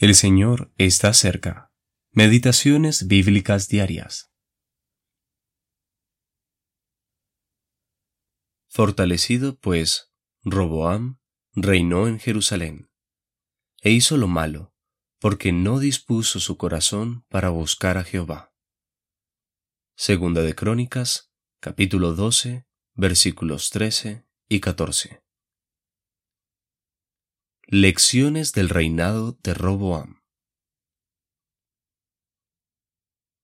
El Señor está cerca. Meditaciones bíblicas diarias. Fortalecido, pues, Roboam reinó en Jerusalén, e hizo lo malo, porque no dispuso su corazón para buscar a Jehová. Segunda de Crónicas, capítulo 12, versículos 13 y 14. Lecciones del reinado de Roboam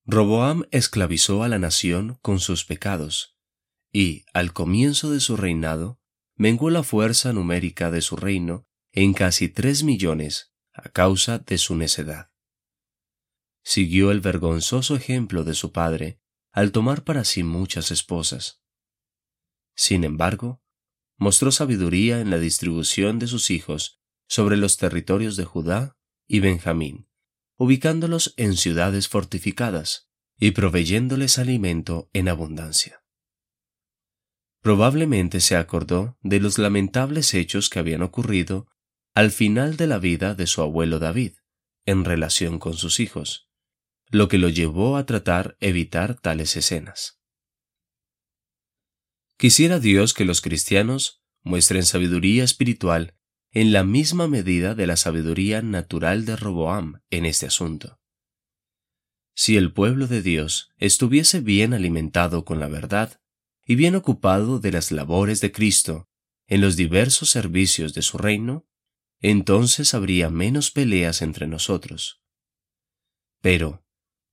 Roboam esclavizó a la nación con sus pecados, y, al comienzo de su reinado, menguó la fuerza numérica de su reino en casi tres millones a causa de su necedad. Siguió el vergonzoso ejemplo de su padre al tomar para sí muchas esposas. Sin embargo, mostró sabiduría en la distribución de sus hijos sobre los territorios de Judá y Benjamín, ubicándolos en ciudades fortificadas y proveyéndoles alimento en abundancia. Probablemente se acordó de los lamentables hechos que habían ocurrido al final de la vida de su abuelo David en relación con sus hijos, lo que lo llevó a tratar evitar tales escenas. Quisiera Dios que los cristianos muestren sabiduría espiritual en la misma medida de la sabiduría natural de Roboam en este asunto. Si el pueblo de Dios estuviese bien alimentado con la verdad y bien ocupado de las labores de Cristo en los diversos servicios de su reino, entonces habría menos peleas entre nosotros. Pero,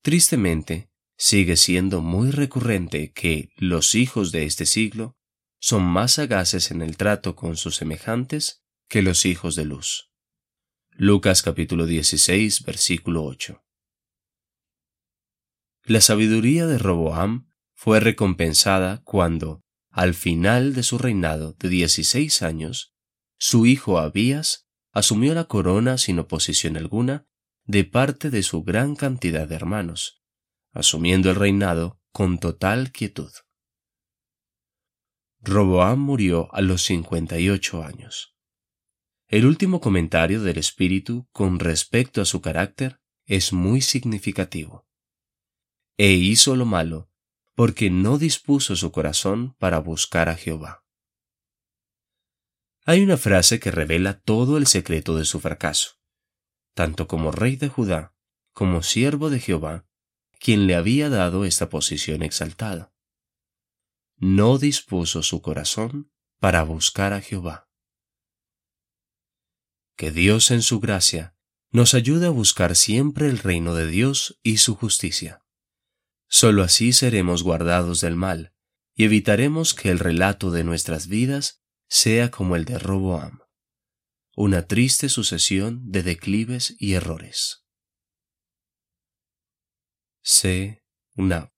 tristemente, sigue siendo muy recurrente que los hijos de este siglo son más sagaces en el trato con sus semejantes que los hijos de luz. Lucas capítulo 16 versículo 8. La sabiduría de Roboam fue recompensada cuando, al final de su reinado de 16 años, su hijo Abías asumió la corona sin oposición alguna de parte de su gran cantidad de hermanos, asumiendo el reinado con total quietud. Roboam murió a los 58 años. El último comentario del Espíritu con respecto a su carácter es muy significativo. E hizo lo malo, porque no dispuso su corazón para buscar a Jehová. Hay una frase que revela todo el secreto de su fracaso. Tanto como rey de Judá, como siervo de Jehová, quien le había dado esta posición exaltada. No dispuso su corazón para buscar a Jehová. Que Dios en su gracia nos ayude a buscar siempre el reino de Dios y su justicia. Solo así seremos guardados del mal y evitaremos que el relato de nuestras vidas sea como el de Roboam, una triste sucesión de declives y errores. C. Una